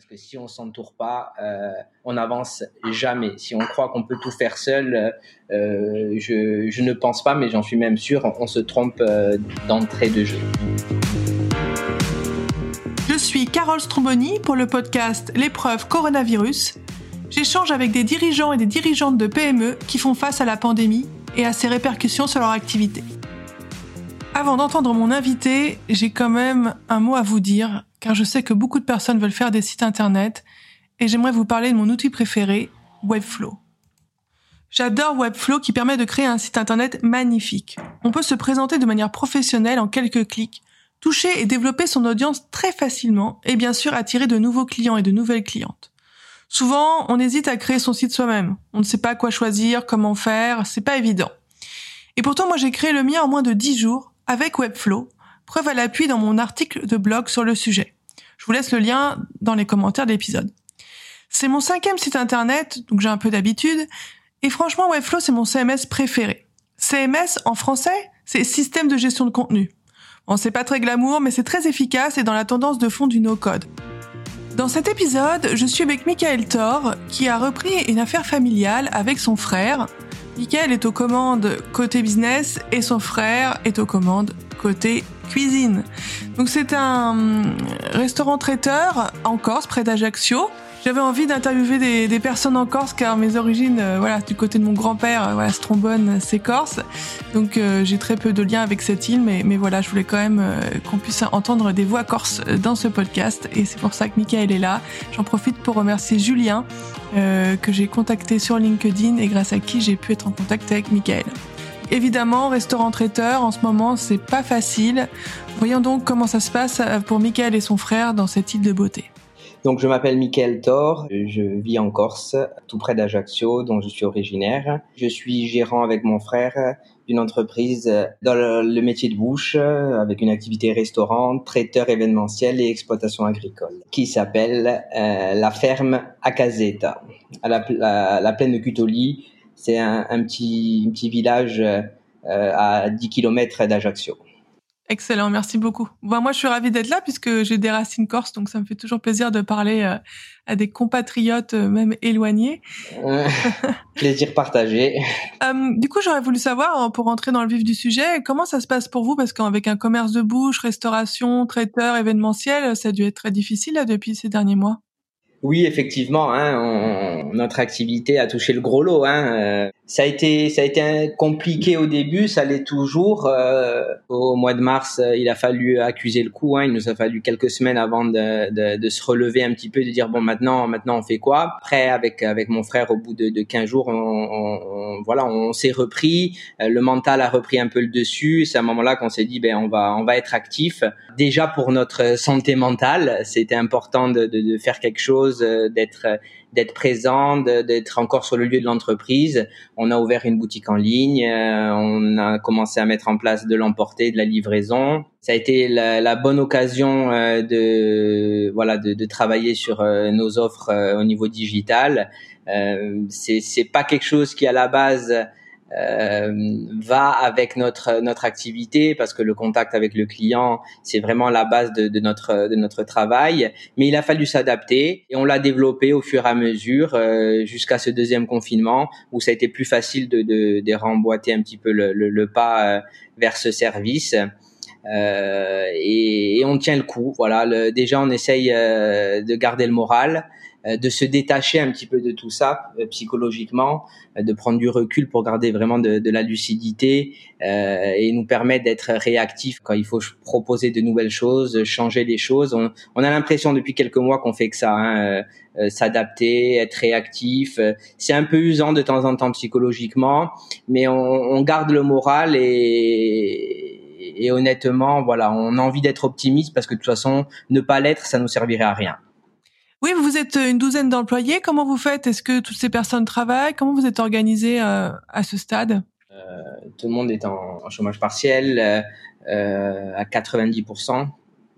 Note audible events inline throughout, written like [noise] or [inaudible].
Parce que si on s'entoure pas, euh, on n'avance jamais. Si on croit qu'on peut tout faire seul, euh, je, je, ne pense pas, mais j'en suis même sûr, on, se trompe euh, d'entrée de jeu. Je suis Carole Stromboni pour le podcast L'épreuve coronavirus. J'échange avec des dirigeants et des dirigeantes de PME qui font face à la pandémie et à ses répercussions sur leur activité. Avant d'entendre mon invité, j'ai quand même un mot à vous dire car je sais que beaucoup de personnes veulent faire des sites internet et j'aimerais vous parler de mon outil préféré, Webflow. J'adore Webflow qui permet de créer un site internet magnifique. On peut se présenter de manière professionnelle en quelques clics, toucher et développer son audience très facilement et bien sûr attirer de nouveaux clients et de nouvelles clientes. Souvent, on hésite à créer son site soi-même. On ne sait pas quoi choisir, comment faire, c'est pas évident. Et pourtant, moi, j'ai créé le mien en moins de 10 jours avec Webflow preuve à l'appui dans mon article de blog sur le sujet. Je vous laisse le lien dans les commentaires de l'épisode. C'est mon cinquième site internet, donc j'ai un peu d'habitude, et franchement Webflow c'est mon CMS préféré. CMS en français, c'est système de gestion de contenu. Bon, c'est pas très glamour, mais c'est très efficace et dans la tendance de fond du no-code. Dans cet épisode, je suis avec Michael Thor, qui a repris une affaire familiale avec son frère. Michael est aux commandes côté business et son frère est aux commandes côté cuisine. Donc c'est un hum, restaurant traiteur en Corse, près d'Ajaccio. J'avais envie d'interviewer des, personnes en Corse car mes origines, euh, voilà, du côté de mon grand-père, euh, voilà, Strombone, c'est Corse. Donc euh, j'ai très peu de liens avec cette île, mais, mais voilà, je voulais quand même qu'on puisse entendre des voix corses dans ce podcast et c'est pour ça que Michael est là. J'en profite pour remercier Julien que j'ai contacté sur LinkedIn et grâce à qui j'ai pu être en contact avec Michael. Évidemment, restaurant traiteur, en ce moment, c'est pas facile. Voyons donc comment ça se passe pour Michael et son frère dans cette île de beauté. Donc, je m'appelle Michael Thor, je vis en Corse, tout près d'Ajaccio, dont je suis originaire. Je suis gérant avec mon frère d'une entreprise dans le, métier de bouche, avec une activité restaurant, traiteur événementiel et exploitation agricole, qui s'appelle euh, la ferme Acazeta, à la, la plaine de Cutoli, c'est un, petit, petit village euh, à 10 km d'Ajaccio. Excellent, merci beaucoup. Bon, moi, je suis ravie d'être là puisque j'ai des racines corses, donc ça me fait toujours plaisir de parler euh, à des compatriotes, euh, même éloignés. [laughs] plaisir partagé. du coup, j'aurais voulu savoir, pour entrer dans le vif du sujet, comment ça se passe pour vous? Parce qu'avec un commerce de bouche, restauration, traiteur, événementiel, ça a dû être très difficile là, depuis ces derniers mois. Oui, effectivement, hein, notre activité a touché le gros lot. Hein. Euh, ça a été, ça a été compliqué au début, ça l'est toujours. Euh, au mois de mars, euh, il a fallu accuser le coup. Hein. Il nous a fallu quelques semaines avant de, de, de, se relever un petit peu, de dire bon maintenant, maintenant on fait quoi? Après, avec avec mon frère, au bout de, de 15 jours, on, on, voilà, on s'est repris. Le mental a repris un peu le dessus. C'est à un moment-là qu'on s'est dit ben on va on va être actif. Déjà pour notre santé mentale, c'était important de, de, de faire quelque chose euh, d'être euh, d'être présent, d'être encore sur le lieu de l'entreprise. On a ouvert une boutique en ligne, euh, on a commencé à mettre en place de l'emporter, de la livraison. Ça a été la, bonne occasion de voilà de, de travailler sur nos offres au niveau digital. c'est pas quelque chose qui à la base euh, va avec notre notre activité parce que le contact avec le client c'est vraiment la base de, de, notre de notre travail. Mais il a fallu s'adapter et on l'a développé au fur et à mesure euh, jusqu'à ce deuxième confinement où ça a été plus facile de de, de remboîter un petit peu le, le, le pas euh, vers ce service. Euh, et, et, on tient le coup. Voilà déjà on essaye de garder le moral. euh, de se détacher un petit peu de tout ça euh, psychologiquement, euh, de prendre du recul pour garder vraiment de, de la lucidité et nous permettre d'être réactifs quand il faut proposer de nouvelles choses, changer les choses. On, on a l'impression depuis quelques mois qu'on fait que ça, hein, s'adapter, être réactif. C'est un peu usant de temps en temps psychologiquement, mais on, on garde le moral et, et honnêtement, voilà, on a envie d'être optimiste parce que de toute façon, ne pas l'être, ça nous servirait à rien. Oui, vous êtes une douzaine d'employés. Comment vous faites? Est-ce que toutes ces personnes travaillent? Comment vous êtes organisé euh, à ce stade? Euh, Tout le monde est en, chômage partiel euh, à 90%.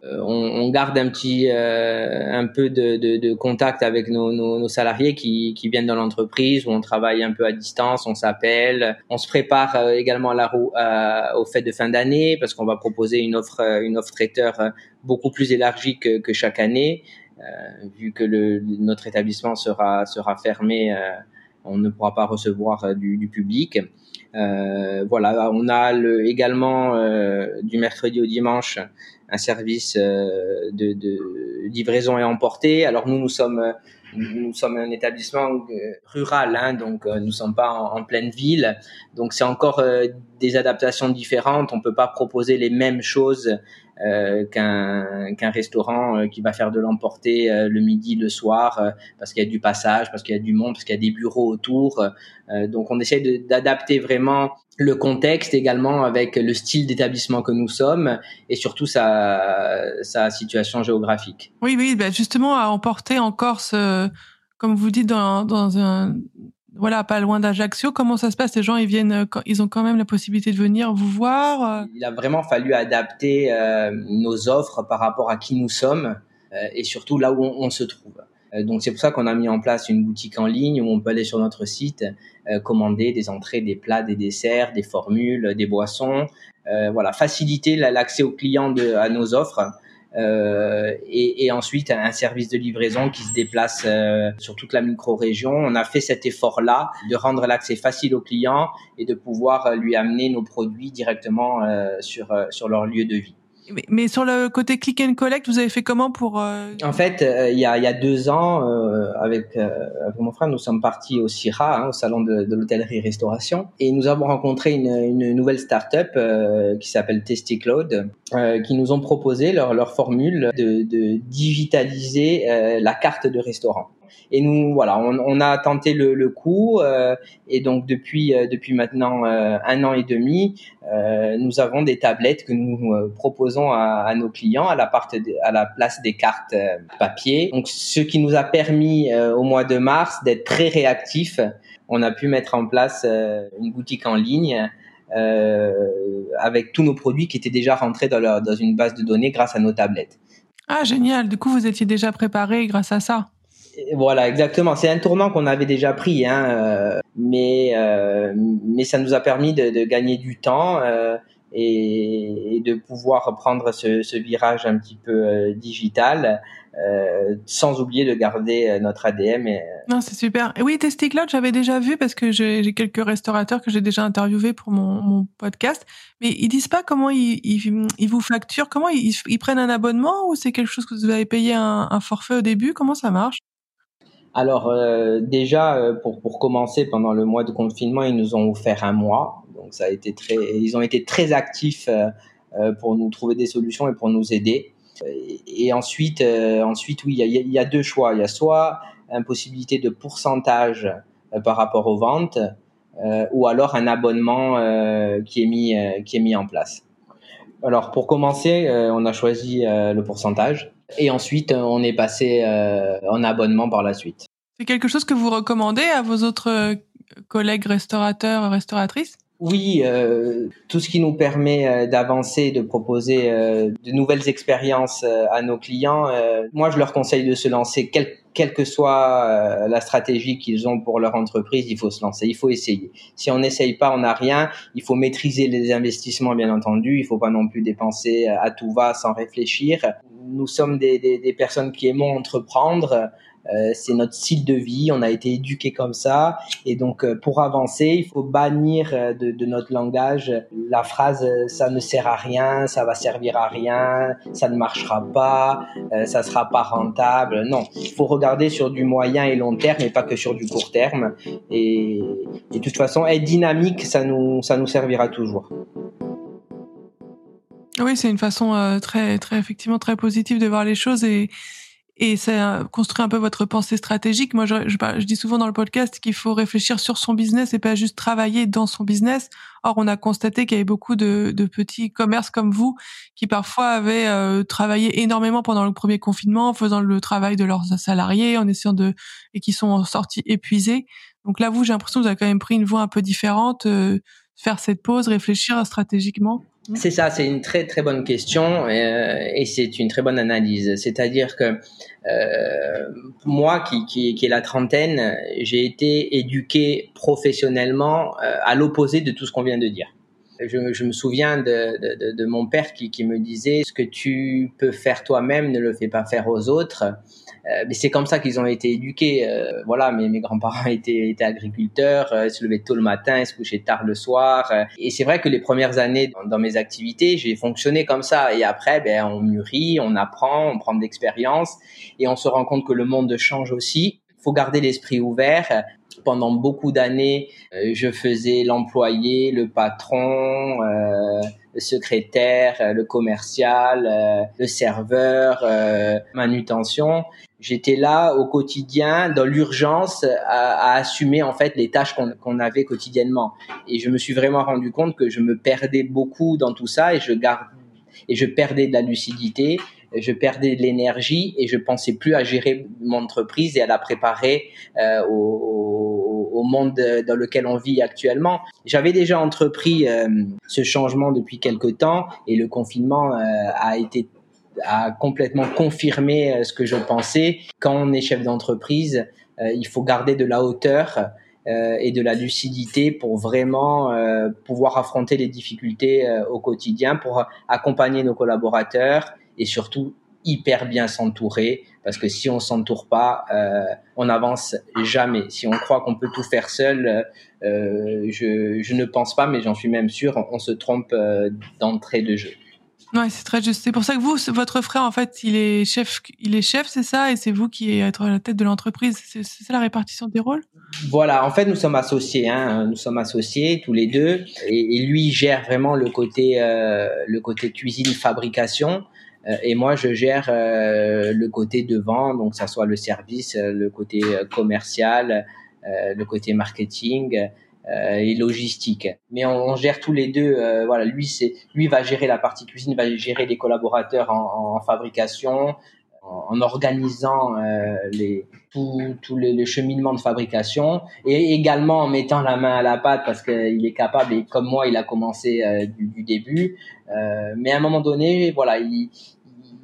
On, garde un petit, un peu de, contact avec nos, salariés qui, viennent dans l'entreprise où on travaille un peu à distance, on s'appelle, on se prépare également à la, au fait de fin d'année parce qu'on va proposer une offre, une offre traiteur beaucoup plus élargie que chaque année. Vu que le, notre établissement sera sera fermé, on ne pourra pas recevoir du, du public. voilà, on a le, également du mercredi au dimanche un service de, de livraison et emporter. Alors nous, nous sommes nous sommes un établissement euh, rural, hein, donc euh, nous sommes pas en, pleine ville, donc c'est encore euh, des adaptations différentes. On peut pas proposer les mêmes choses qu'un qu'un restaurant qui va faire de l'emporter le midi, le soir, parce qu'il y a du passage, parce qu'il y a du monde, parce qu'il y a des bureaux autour. donc on essaie d'adapter vraiment le contexte également avec le style d'établissement que nous sommes et surtout sa, sa situation géographique. Oui, oui, ben justement, à emporter en Corse, euh, comme vous dites, dans, dans un, voilà, pas loin d'Ajaccio, comment ça se passe? Les gens, ils viennent, ils ont quand même la possibilité de venir vous voir euh? Il a vraiment fallu adapter euh, nos offres par rapport à qui nous sommes et surtout là où on se trouve. Euh, donc c'est pour ça qu'on a mis en place une boutique en ligne où on peut aller sur notre site, euh, commander des entrées, des plats, des desserts, des formules, des boissons. Euh, voilà, faciliter l'accès aux clients à nos offres. Euh, et, et, ensuite un service de livraison qui se déplace euh, sur toute la micro-région. On a fait cet effort-là de rendre l'accès facile aux clients et de pouvoir lui amener nos produits directement euh, sur, sur leur lieu de vie. Mais, sur le côté click and collect, vous avez fait comment pour euh, En fait, euh, il, y a, il y a deux ans, euh, avec, avec, mon frère, nous sommes partis au CIRA, hein, au salon de, de l'hôtellerie-restauration, et nous avons rencontré une, une nouvelle start-up qui s'appelle Testy Cloud, qui nous ont proposé leur, leur formule de, de digitaliser la carte de restaurant. Et nous, voilà, on, a tenté le, coup. Euh, et donc depuis euh, depuis maintenant euh, un an et demi, nous avons des tablettes que nous proposons à, à, nos clients à la, part à la place des cartes papier. Donc ce qui nous a permis au mois de mars d'être très réactifs. On a pu mettre en place une boutique en ligne. Euh, avec tous nos produits qui étaient déjà rentrés dans, leur, dans une base de données grâce à nos tablettes. Ah, génial. Du coup, vous étiez déjà préparé grâce à ça. Voilà, exactement. C'est un tournant qu'on avait déjà pris, hein, euh, mais euh, mais ça nous a permis de, de gagner du temps euh, et, et, de pouvoir prendre ce, ce, virage un petit peu euh, digital, euh, sans oublier de garder notre ADM. Et, non, c'est super. Oui, Testicloud, j'avais déjà vu parce que j'ai quelques restaurateurs que j'ai déjà interviewés pour mon, mon, podcast, mais ils disent pas comment ils, ils, ils vous facturent, comment ils, ils, prennent un abonnement ou c'est quelque chose que vous avez payé un, un forfait au début, comment ça marche? Alors euh, déjà euh, pour pour commencer pendant le mois de confinement ils nous ont offert un mois. Donc ça a été très ils ont été très actifs euh, pour nous trouver des solutions et pour nous aider. Et, ensuite ensuite oui il y a, y a deux choix. Il y a soit une possibilité de pourcentage par rapport aux ventes ou alors un abonnement qui est mis qui est mis en place. Alors pour commencer on a choisi le pourcentage et ensuite, on est passé euh, en abonnement par la suite. C'est quelque chose que vous recommandez à vos autres euh, collègues restaurateurs, restauratrices? Oui, euh, tout ce qui nous permet euh, d'avancer, de proposer euh, de nouvelles expériences euh, à nos clients. moi, je leur conseille de se lancer, quel, quelle que soit la stratégie qu'ils ont pour leur entreprise, il faut se lancer, il faut essayer. Si on n'essaye pas, on n'a rien. Il faut maîtriser les investissements, bien entendu. Il faut pas non plus dépenser à tout va sans réfléchir. Nous sommes des, des, des personnes qui aimons entreprendre. Euh, c'est notre style de vie, on a été éduqué comme ça, et donc euh, pour avancer, il faut bannir euh, de, de, notre langage la phrase ça ne sert à rien, ça va servir à rien, ça ne marchera pas, ça sera pas rentable. Non, il faut regarder sur du moyen et long terme, et pas que sur du court terme. Et, et de toute façon, être dynamique, ça nous ça nous servira toujours. Oui, c'est une façon très très effectivement très positive de voir les choses et et ça construit un peu votre pensée stratégique. Moi, je, je, je dis souvent dans le podcast qu'il faut réfléchir sur son business et pas juste travailler dans son business. Or, on a constaté qu'il y avait beaucoup de, de, petits commerces comme vous qui parfois avaient euh, travaillé énormément pendant le premier confinement, en faisant le travail de leurs salariés, en essayant de et qui sont sortis épuisés. Donc là, vous, j'ai l'impression que vous avez quand même pris une voie un peu différente, euh, faire cette pause, réfléchir stratégiquement. C'est ça, c'est une très très bonne question euh, et c'est une très bonne analyse. C'est-à-dire que euh, moi, qui, qui, est la trentaine, j'ai été éduqué professionnellement euh, à l'opposé de tout ce qu'on vient de dire. Je, je me souviens de, de, de, mon père qui, qui me disait ce que tu peux faire toi-même, ne le fais pas faire aux autres. Euh, mais c'est comme ça qu'ils ont été éduqués. Euh, voilà, mes, mes grands-parents [laughs] étaient, étaient agriculteurs, euh, se levaient tôt le matin, ils se couchaient tard le soir. Et c'est vrai que les premières années dans, dans mes activités, j'ai fonctionné comme ça. Et après, ben, on mûrit, on apprend, on prend de l'expérience et on se rend compte que le monde change aussi. Faut garder l'esprit ouvert pendant beaucoup d'années, je faisais l'employé, le patron, euh, le secrétaire, le commercial, le serveur, manutention. J'étais là au quotidien, dans l'urgence, à, assumer en fait les tâches qu'on avait quotidiennement. Et je me suis vraiment rendu compte que je me perdais beaucoup dans tout ça et je garde et je perdais de la lucidité je perdais de l'énergie et je pensais plus à gérer mon entreprise et à la préparer euh, au, au, monde dans lequel on vit actuellement. J'avais déjà entrepris euh, ce changement depuis quelque temps et le confinement euh, a été a complètement confirmé euh, ce que je pensais. Quand on est chef d'entreprise, il faut garder de la hauteur et de la lucidité pour vraiment pouvoir affronter les difficultés au quotidien, pour accompagner nos collaborateurs et surtout hyper bien s'entourer parce que si on s'entoure pas, euh, on n'avance jamais. Si on croit qu'on peut tout faire seul, euh, je, je, ne pense pas, mais j'en suis même sûr, on, se trompe euh, d'entrée de jeu. Ouais, c'est très juste. C'est pour ça que vous, votre frère, en fait, il est chef, il est chef, c'est ça, et c'est vous qui êtes à la tête de l'entreprise. C'est ça la répartition des rôles? Voilà. En fait, nous sommes associés. Hein, nous sommes associés tous les deux, et, et lui gère vraiment le côté, euh, le côté cuisine fabrication. Euh, et moi, je gère euh, le côté devant, donc ça soit le service, le côté commercial, le côté marketing et logistique. Mais on, gère tous les deux. voilà, lui, c'est lui va gérer la partie cuisine, va gérer les collaborateurs en, en fabrication, en, organisant les tout, tout le, cheminement de fabrication et également en mettant la main à la pâte parce qu'il est capable et comme moi il a commencé du, du, début euh, mais à un moment donné voilà il,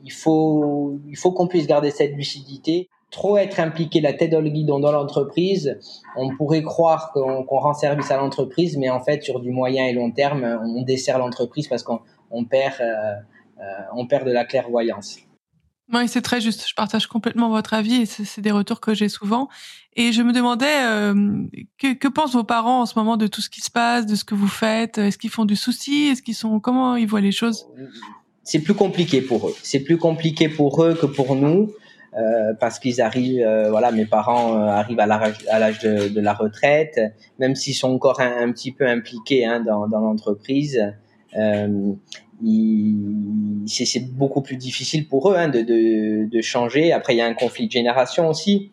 il faut, il faut qu'on puisse garder cette lucidité. Trop être impliqué la tête dans le guidon dans l'entreprise, on pourrait croire qu'on rend service à l'entreprise, mais en fait, sur du moyen et long terme, on dessert l'entreprise parce qu'on on perd, euh, euh, on perd de la clairvoyance. Oui, c'est très juste. Je partage complètement votre avis et c'est des retours que j'ai souvent. Et je me demandais euh, que, que, pensent vos parents en ce moment de tout ce qui se passe, de ce que vous faites? Est-ce qu'ils font du souci? Est-ce qu'ils sont comment ils voient les choses? C'est plus compliqué pour eux. C'est plus compliqué pour eux que pour nous. Euh, parce qu'ils arrivent, euh, voilà, mes parents euh, arrivent à l'âge de, de, la retraite, même s'ils sont encore un, petit peu impliqués hein, dans, dans l'entreprise, euh, c'est beaucoup plus difficile pour eux hein, de, de, de, changer. Après, il y a un conflit de génération aussi,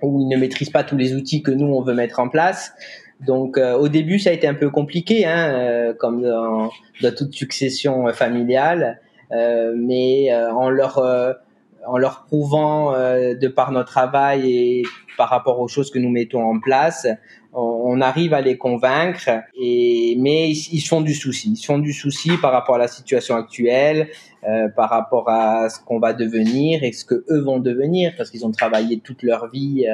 où ils ne maîtrisent pas tous les outils que nous on veut mettre en place. Donc euh, au début ça a été un peu compliqué, hein, euh, comme dans, dans, toute succession euh, familiale, mais en leur en leur prouvant de par notre travail et par rapport aux choses que nous mettons en place, on, arrive à les convaincre. Et mais ils, se font du souci, ils font du souci par rapport à la situation actuelle, par rapport à ce qu'on va devenir et ce que eux vont devenir, parce qu'ils ont travaillé toute leur vie.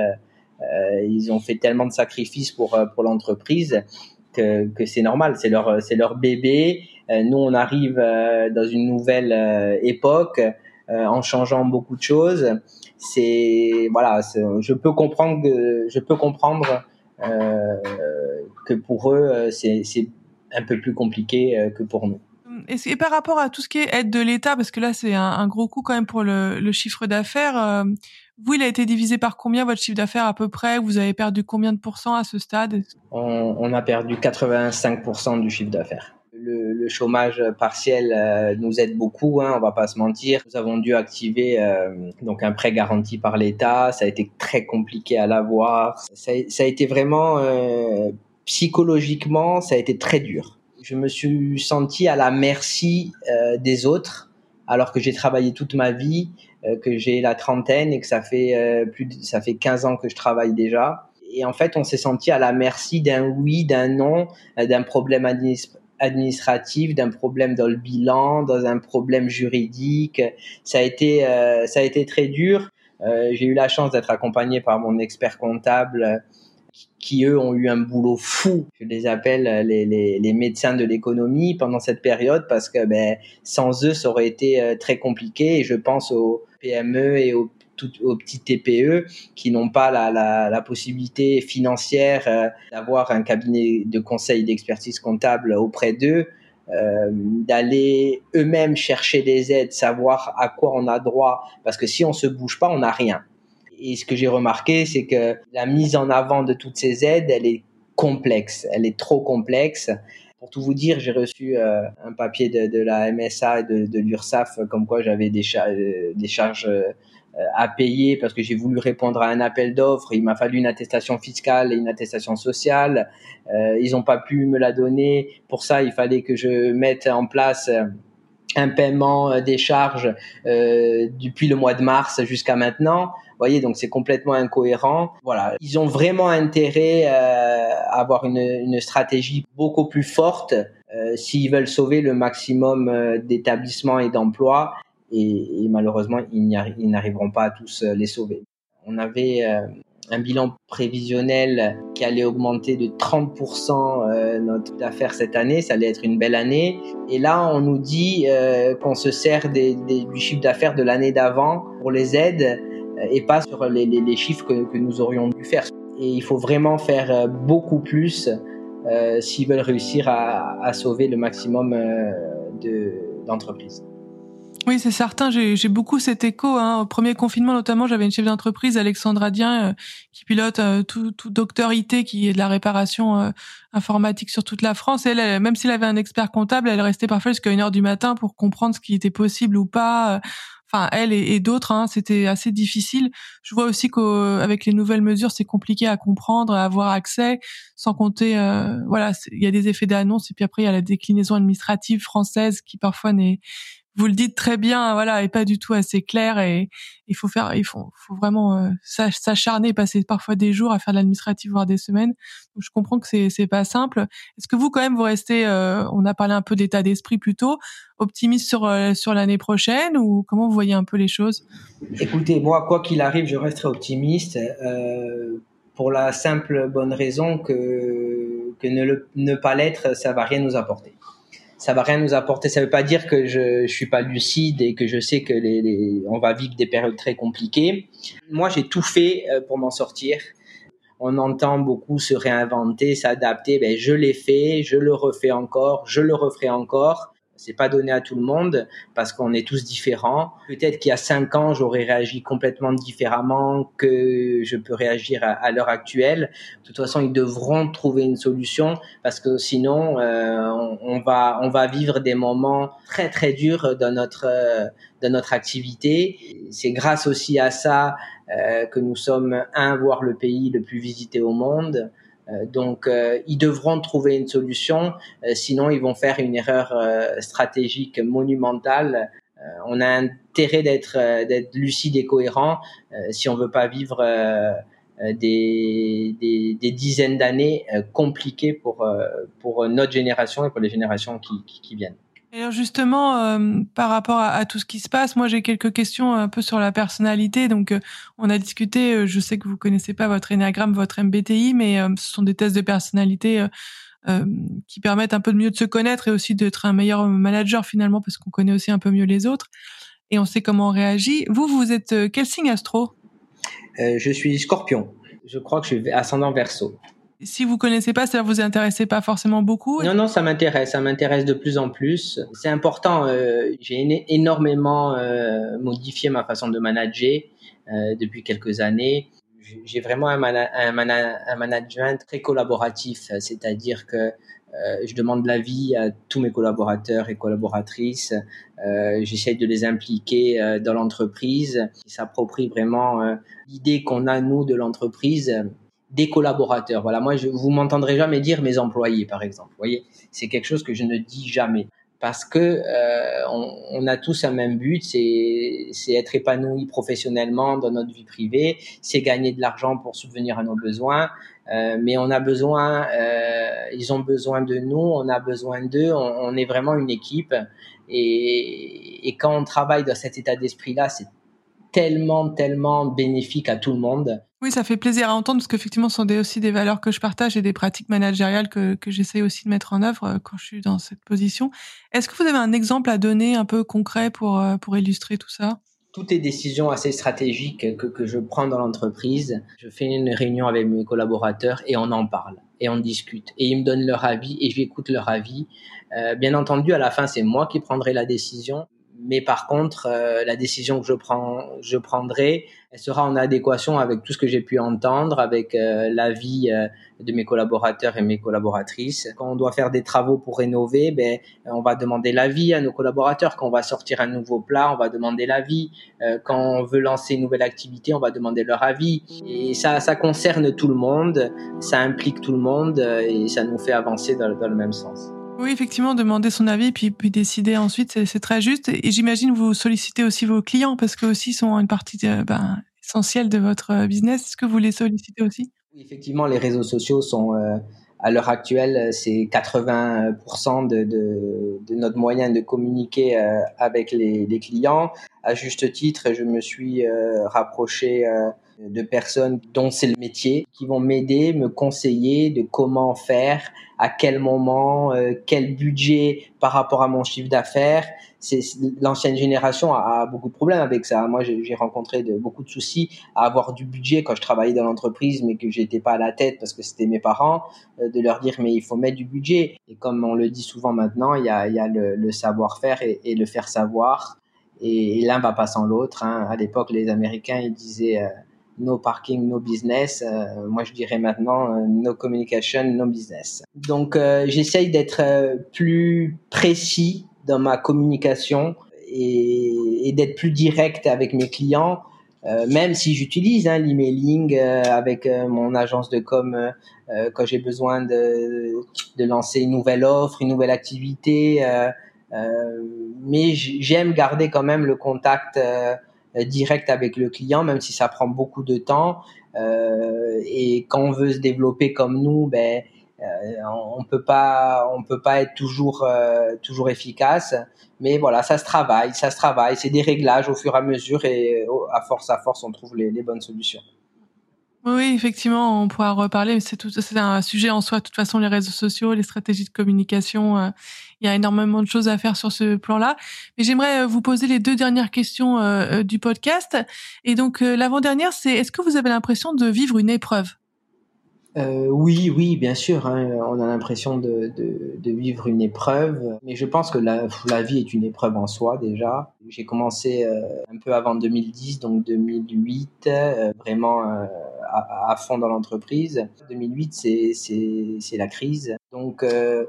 Euh, ils ont fait tellement de sacrifices pour euh, pour l'entreprise que, que c'est normal, c'est leur c'est leur bébé. Euh, nous, on arrive dans une nouvelle époque en changeant beaucoup de choses. C'est voilà, je peux comprendre que je peux comprendre que pour eux c'est c'est un peu plus compliqué que pour nous. Et, par rapport à tout ce qui est aide de l'État, parce que là c'est un, un, gros coup quand même pour le, le chiffre d'affaires, vous, il a été divisé par combien votre chiffre d'affaires à peu près? Vous avez perdu combien de pourcents à ce stade? On, a perdu 85% du chiffre d'affaires. Le, chômage partiel euh, nous aide beaucoup, hein, on va pas se mentir. Nous avons dû activer euh, donc un prêt garanti par l'État. Ça a été très compliqué à l'avoir. Ça, a été vraiment euh, psychologiquement, ça a été très dur. Je me suis senti à la merci des autres, alors que j'ai travaillé toute ma vie que j'ai la trentaine et que ça fait plus ça fait 15 ans que je travaille déjà. Et en fait, on s'est senti à la merci d'un oui, d'un non, d'un problème administratif, d'un problème dans le bilan, dans un problème juridique. Ça a été, ça a été très dur. j'ai eu la chance d'être accompagné par mon expert comptable qui eux ont eu un boulot fou. Je les appelle les, les, les médecins de l'économie pendant cette période parce que ben, sans eux, ça aurait été euh, très compliqué. Et je pense aux PME et aux, aux petits TPE qui n'ont pas la, possibilité financière euh, d'avoir un cabinet de conseil d'expertise comptable auprès d'eux. Euh, d'aller eux-mêmes chercher des aides, savoir à quoi on a droit, parce que si on se bouge pas, on n'a rien. Et ce que j'ai remarqué, c'est que la mise en avant de toutes ces aides, elle est complexe, elle est trop complexe. Pour tout vous dire, j'ai reçu euh, un papier de, la MSA et de, de l'URSSAF comme quoi j'avais des, charges à payer parce que j'ai voulu répondre à un appel d'offres. Il m'a fallu une attestation fiscale et une attestation sociale. Euh, ils n'ont pas pu me la donner. Pour ça, il fallait que je mette en place un paiement des charges depuis le mois de mars jusqu'à maintenant voyez, donc c'est complètement incohérent. Voilà, ils ont vraiment intérêt euh, à avoir une, une, stratégie beaucoup plus forte euh, s'ils veulent sauver le maximum euh, d'établissements et d'emplois. Et, et, malheureusement, ils n'arriveront pas à tous les sauver. On avait un bilan prévisionnel qui allait augmenter de 30% notre affaire cette année, ça allait être une belle année. Et là, on nous dit qu'on se sert des, des, du chiffre d'affaires de l'année d'avant pour les aides et pas sur les, les, chiffres que, que, nous aurions dû faire. Et il faut vraiment faire euh, beaucoup plus euh, s'ils veulent réussir à, à, sauver le maximum euh, d'entreprises. Oui, c'est certain. J'ai beaucoup cet écho. Hein. Au premier confinement, notamment, j'avais une chef d'entreprise, Alexandra Dien, euh, qui pilote euh, tout, tout, docteur IT, qui est de la réparation euh, informatique sur toute la France. elle, elle, même s'il avait un expert comptable, elle restait parfois jusqu'à une heure du matin pour comprendre ce qui était possible ou pas enfin elle et, d'autres, hein, c'était assez difficile. Je vois aussi qu'avec les nouvelles mesures, c'est compliqué à comprendre, à avoir accès, sans compter, voilà, il y a des effets d'annonce et puis après il y a la déclinaison administrative française qui parfois n'est vous le dites très bien, voilà, et pas du tout assez clair. Et il faut faire, il faut, vraiment euh, s'acharner, passer parfois des jours à faire de l'administratif, voire des semaines. Je comprends que c'est c'est pas simple. Est-ce que vous quand même vous restez, euh, on a parlé un peu d'état d'esprit plutôt, optimiste sur euh, sur l'année prochaine ou comment vous voyez un peu les choses? Écoutez, moi, quoi qu'il arrive, je resterai optimiste pour la simple bonne raison que que ne, ne pas l'être, ça va rien nous apporter ça va rien nous apporter. Ça veut pas dire que je, je suis pas lucide et que je sais que les on va vivre des périodes très compliquées. Moi, j'ai tout fait euh, pour m'en sortir. On entend beaucoup se réinventer, s'adapter. Ben, je l'ai fait, je le refais encore, je le referai encore c'est pas donné à tout le monde parce qu'on est tous différents. Peut-être qu'il y a cinq ans, j'aurais réagi complètement différemment que je peux réagir à, l'heure actuelle. De toute façon, ils devront trouver une solution parce que sinon, euh, on, va on va vivre des moments très très durs dans notre euh, dans notre activité. C'est grâce aussi à ça euh, que nous sommes un voire le pays le plus visité au monde. Euh, donc, euh, ils devront trouver une solution, euh, sinon ils vont faire une erreur stratégique monumentale. on a intérêt d'être d'être lucide et cohérent si on veut pas vivre des, des, des, dizaines d'années compliquées pour, pour notre génération et pour les générations qui, qui, qui viennent. Alors justement, euh, par rapport à, tout ce qui se passe, moi j'ai quelques questions un peu sur la personnalité. Donc, euh, on a discuté. Euh, je sais que vous connaissez pas votre énagramme, votre MBTI, mais ce sont des tests de personnalité qui permettent un peu de mieux de se connaître et aussi d'être un meilleur manager finalement, parce qu'on connaît aussi un peu mieux les autres et on sait comment on réagit. Vous, vous êtes quel signe astro? Je suis Scorpion. Je crois que je suis ascendant Verseau si vous connaissez pas, ça vous intéressait pas forcément beaucoup Non, non, ça m'intéresse, ça m'intéresse de plus en plus. C'est important. Euh, j'ai énormément euh, modifié ma façon de manager euh, depuis quelques années. J'ai vraiment un, un, un, management très collaboratif, c'est-à-dire que je demande l'avis à tous mes collaborateurs et collaboratrices. J'essaie de les impliquer dans l'entreprise, qui s'approprient vraiment l'idée qu'on a nous de l'entreprise des collaborateurs. Voilà, moi, je, vous m'entendrez jamais dire mes employés, par exemple. Vous voyez, c'est quelque chose que je ne dis jamais parce que euh, on, on, a tous un même but, c'est être épanoui professionnellement dans notre vie privée, c'est gagner de l'argent pour subvenir à nos besoins, euh, mais on a besoin, euh, ils ont besoin de nous, on a besoin d'eux, on, on, est vraiment une équipe, et, et quand on travaille dans cet état d'esprit-là, c'est tellement, tellement bénéfique à tout le monde. Oui, ça fait plaisir à entendre parce qu'effectivement, ce sont aussi des valeurs que je partage et des pratiques managériales que, que j'essaye aussi de mettre en œuvre euh, quand je suis dans cette position. Est-ce que vous avez un exemple à donner un peu concret pour, euh, pour illustrer tout ça? Toutes les décisions assez stratégiques que, que je prends dans l'entreprise, je fais une réunion avec mes collaborateurs et on en parle et on discute et ils me donnent leur avis et j'écoute leur avis. Euh, bien entendu, à la fin, c'est moi qui prendrai la décision, mais par contre, euh, la décision que je prends, je prendrai, elle sera en adéquation avec tout ce que j'ai pu entendre, avec euh, l'avis euh, de mes collaborateurs et mes collaboratrices. Quand on doit faire des travaux pour rénover, ben, on va demander l'avis à nos collaborateurs. Quand on va sortir un nouveau plat, on va demander l'avis. Euh, quand on veut lancer une nouvelle activité, on va demander leur avis. Et ça, ça concerne tout le monde, ça implique tout le monde et ça nous fait avancer dans, dans le même sens. Oui, effectivement, demander son avis puis, puis décider ensuite, c'est très juste. Et j'imagine vous sollicitez aussi vos clients parce que aussi sont une partie ben, essentielle de votre euh, business. Est-ce que vous les sollicitez aussi? Oui, effectivement, les réseaux sociaux sont euh, à l'heure actuelle, c'est 80% de, notre moyen de communiquer euh, avec les, les, clients. À juste titre, je me suis rapproché de personnes dont c'est le métier, qui vont m'aider, me conseiller de comment faire, à quel moment, euh, quel budget par rapport à mon chiffre d'affaires. C'est l'ancienne génération a, beaucoup de problèmes avec ça. Moi, j'ai rencontré de, beaucoup de soucis à avoir du budget quand je travaillais dans l'entreprise, mais que j'étais pas à la tête parce que c'était mes parents, euh, de leur dire mais il faut mettre du budget. Et comme on le dit souvent maintenant, il y a, y a le, le savoir-faire et, et, le faire savoir. Et, et l'un va pas sans l'autre. Hein. À l'époque, les Américains ils disaient euh, no parking, no business. Euh, moi, je dirais maintenant euh, no communication, no business. Donc, euh, j'essaye d'être plus précis dans ma communication et, et d'être plus direct avec mes clients, même si j'utilise hein, l'emailing avec mon agence de com quand j'ai besoin de, de lancer une nouvelle offre, une nouvelle activité. mais j'aime garder quand même le contact euh, direct avec le client, même si ça prend beaucoup de temps. Euh, et quand on veut se développer comme nous, ben, euh, on peut pas, on peut pas être toujours, toujours efficace. Mais voilà, ça se travaille, ça se travaille. C'est des réglages au fur et à mesure et à force à force, on trouve les, bonnes solutions. Oui, effectivement, on pourra reparler, mais c'est un sujet en soi. De toute façon, les réseaux sociaux, les stratégies de communication, euh, il y a énormément de choses à faire sur ce plan-là. Mais j'aimerais euh, vous poser les deux dernières questions euh, du podcast. Et donc, l'avant-dernière, c'est est-ce que vous avez l'impression de vivre une épreuve? Euh, oui, oui, bien sûr. Hein, on a l'impression de, vivre une épreuve, mais je pense que la, vie est une épreuve en soi déjà. J'ai commencé euh, un peu avant 2010, donc 2008, euh, vraiment euh, à, à, fond dans l'entreprise. 2008, c'est la crise. Donc euh,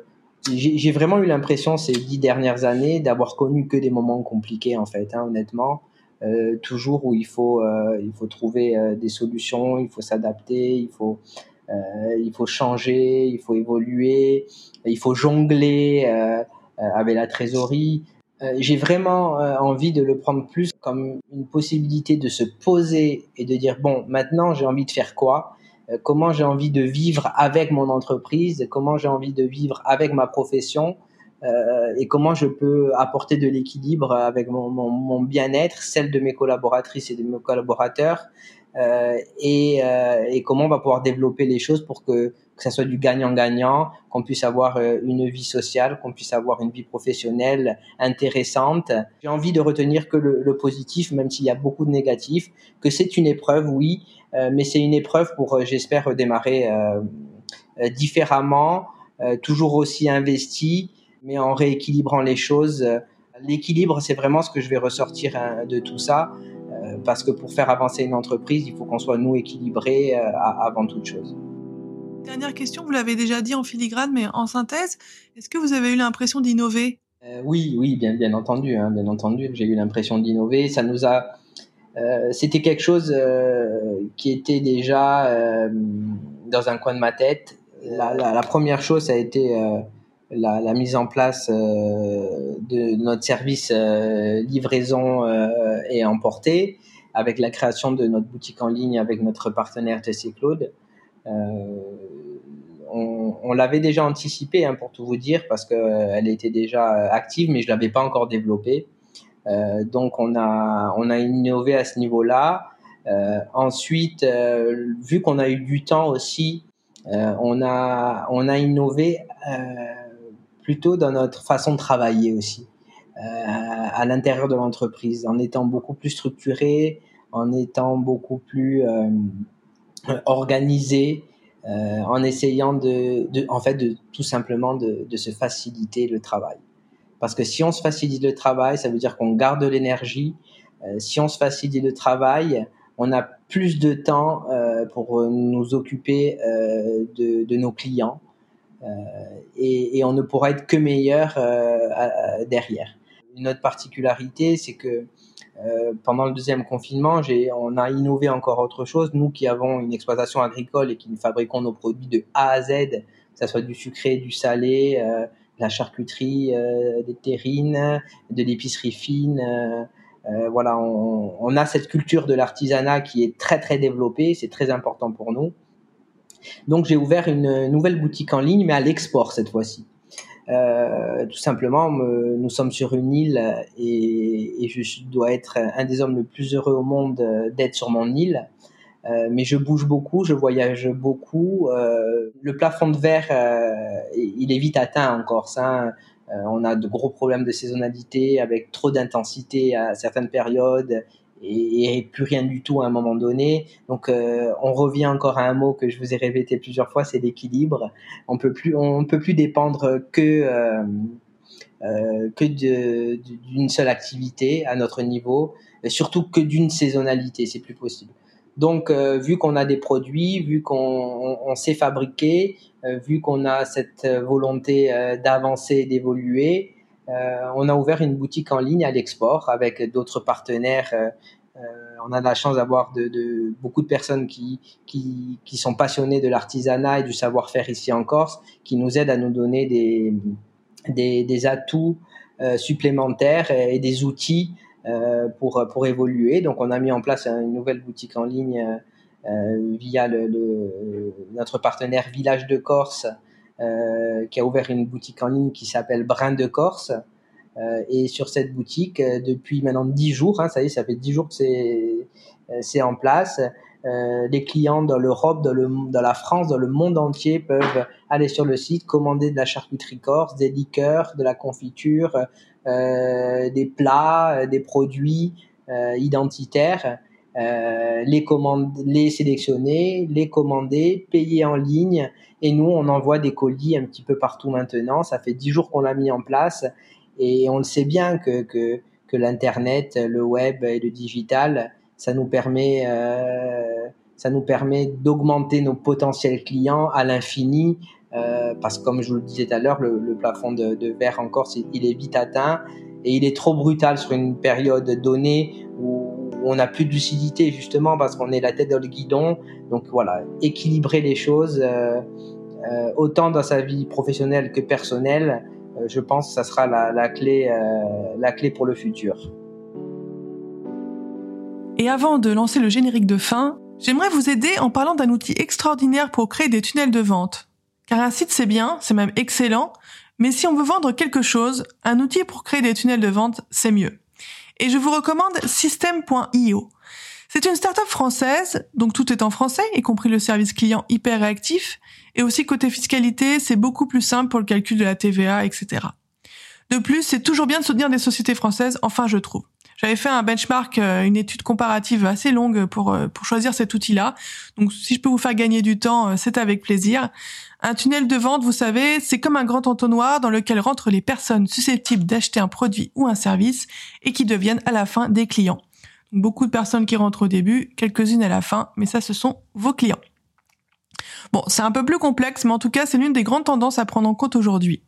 j'ai vraiment eu l'impression ces dix dernières années d'avoir connu que des moments compliqués en fait, hein, honnêtement. Euh, toujours où il faut il faut trouver des solutions, il faut s'adapter, il faut euh, il faut changer, il faut évoluer, il faut jongler euh, euh, avec la trésorerie. J'ai vraiment envie de le prendre plus comme une possibilité de se poser et de dire bon, maintenant j'ai envie de faire quoi? Comment j'ai envie de vivre avec mon entreprise, comment j'ai envie de vivre avec ma profession euh, et comment je peux apporter de l'équilibre avec mon, mon, bien-être, celle de mes collaboratrices et de mes collaborateurs, euh, et, euh, et, comment on va pouvoir développer les choses pour que, que ça soit du gagnant-gagnant, qu'on puisse avoir euh, une vie sociale, qu'on puisse avoir une vie professionnelle intéressante. J'ai envie de retenir que le, positif, même s'il y a beaucoup de négatifs, que c'est une épreuve, oui, euh, mais c'est une épreuve pour, euh, j'espère, démarrer différemment, toujours aussi investi, mais en rééquilibrant les choses. L'équilibre, c'est vraiment ce que je vais ressortir hein, de tout ça. Euh, parce que pour faire avancer une entreprise, il faut qu'on soit nous équilibrés euh, avant toute chose. Dernière question, vous l'avez déjà dit en filigrane, mais en synthèse, est-ce que vous avez eu l'impression d'innover? Euh, Oui, oui, bien, bien entendu, hein, bien entendu, j'ai eu l'impression d'innover. Ça nous a, euh, c'était quelque chose euh, qui était déjà dans un coin de ma tête. La, la, la première chose, ça a été la, la, mise en place euh, de notre service euh, livraison euh, et emporté, avec la création de notre boutique en ligne avec notre partenaire TC Claude. on, on l'avait déjà anticipé, hein, pour tout vous dire, parce qu'elle était déjà active, mais je l'avais pas encore développée. donc on a on a innové à ce niveau-là. ensuite, vu qu'on a eu du temps aussi, on a on a innové plutôt dans notre façon de travailler aussi à l'intérieur de l'entreprise, en étant beaucoup plus structuré, en étant beaucoup plus organisé, euh, en essayant de, en fait, de tout simplement de, de, se faciliter le travail. Parce que si on se facilite le travail, ça veut dire qu'on garde l'énergie. Euh, si on se facilite le travail, on a plus de temps euh, pour nous occuper euh, de, de, nos clients euh, et, et, on ne pourra être que meilleur euh, derrière. Une autre particularité, c'est que euh, pendant le deuxième confinement, on a innové encore autre chose. Nous qui avons une exploitation agricole et qui fabriquons nos produits de A à Z, que ce soit du sucré, du salé, euh, de la charcuterie, euh, des terrines, de l'épicerie fine. Euh, voilà, on, on, a cette culture de l'artisanat qui est très très développée. C'est très important pour nous. Donc j'ai ouvert une nouvelle boutique en ligne, mais à l'export cette fois-ci. Euh, tout simplement, nous sommes sur une île et, je dois être un des hommes les plus heureux au monde euh, d'être sur mon île. Euh, mais je bouge beaucoup, je voyage beaucoup. Le plafond de verre, il est vite atteint encore. Ça, on a de gros problèmes de saisonnalité avec trop d'intensité à certaines périodes et, plus rien du tout à un moment donné. Donc euh, on revient encore à un mot que je vous ai répété plusieurs fois, c'est l'équilibre. On peut plus, on peut plus dépendre que euh, euh, que d'une seule activité à notre niveau, et surtout que d'une saisonnalité, c'est plus possible. Donc vu qu'on a des produits, vu qu'on on, on sait fabriquer, vu qu'on a cette volonté euh, d'avancer, d'évoluer, on a ouvert une boutique en ligne à l'export avec d'autres partenaires. Euh, euh, on a la chance d'avoir de, beaucoup de personnes qui, sont passionnées de l'artisanat et du savoir-faire ici en Corse, qui nous aident à nous donner des, atouts supplémentaires et, des outils pour, évoluer. Donc on a mis en place une nouvelle boutique en ligne euh, via notre partenaire Village de Corse euh, qui a ouvert une boutique en ligne qui s'appelle Brin de Corse. Euh, et sur cette boutique, euh, depuis maintenant dix jours, hein, ça y est, ça fait dix jours que c'est c'est en place. Euh, les clients dans l'Europe, dans, le, dans la France, dans le monde entier peuvent aller sur le site, commander de la charcuterie corse, des liqueurs, de la confiture, euh, des plats, des produits euh, identitaires, les, commander, les sélectionner, les commander, payer en ligne et nous, on envoie des colis un petit peu partout maintenant. Ça fait dix jours qu'on l'a mis en place et on le sait bien que, que, que l'Internet, le web et le digital, ça nous permet, euh, ça nous permet d'augmenter nos potentiels clients à l'infini. Euh, parce que comme je vous le disais tout à l'heure, le, le, plafond de, de verre encore, il est vite atteint et il est trop brutal sur une période donnée où on n'a plus de lucidité justement parce qu'on est la tête dans le guidon. Donc voilà, équilibrer les choses euh, euh, autant dans sa vie professionnelle que personnelle, euh, je pense que ça sera la, la clé, la clé pour le futur. Et avant de lancer le générique de fin, j'aimerais vous aider en parlant d'un outil extraordinaire pour créer des tunnels de vente. Car un site c'est bien, c'est même excellent, mais si on veut vendre quelque chose, un outil pour créer des tunnels de vente, c'est mieux. Et je vous recommande System.io. C'est une start-up française, donc tout est en français, y compris le service client hyper réactif. Et aussi côté fiscalité, c'est beaucoup plus simple pour le calcul de la TVA, etc. De plus, c'est toujours bien de soutenir des sociétés françaises, enfin je trouve. J'avais fait un benchmark, euh, une étude comparative assez longue pour, euh, pour choisir cet outil-là. Donc si je peux vous faire gagner du temps, euh, c'est avec plaisir. Un tunnel de vente, vous savez, c'est comme un grand entonnoir dans lequel rentrent les personnes susceptibles d'acheter un produit ou un service et qui deviennent à la fin des clients. Donc, beaucoup de personnes qui rentrent au début, quelques-unes à la fin, mais ça ce sont vos clients. Bon, c'est un peu plus complexe, mais en tout cas c'est l'une des grandes tendances à prendre en compte aujourd'hui.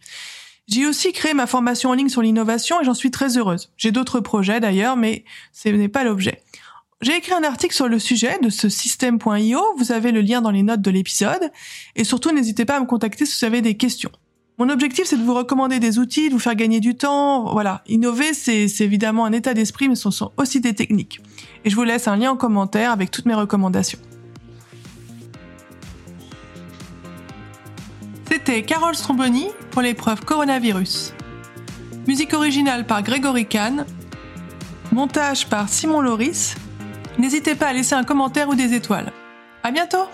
J'ai aussi créé ma formation en ligne sur l'innovation et j'en suis très heureuse. J'ai d'autres projets d'ailleurs, mais ce n'est pas l'objet. J'ai écrit un article sur le sujet de ce système.io, vous avez le lien dans les notes de l'épisode, et surtout n'hésitez pas à me contacter si vous avez des questions. Mon objectif, c'est de vous recommander des outils, de vous faire gagner du temps. Voilà, innover, c'est évidemment un état d'esprit, mais ce sont aussi des techniques. Et je vous laisse un lien en commentaire avec toutes mes recommandations. C'était Carole Stromboni pour l'épreuve coronavirus. Musique originale par Grégory Kahn, Montage par Simon Loris. N'hésitez pas à laisser un commentaire ou des étoiles. À bientôt!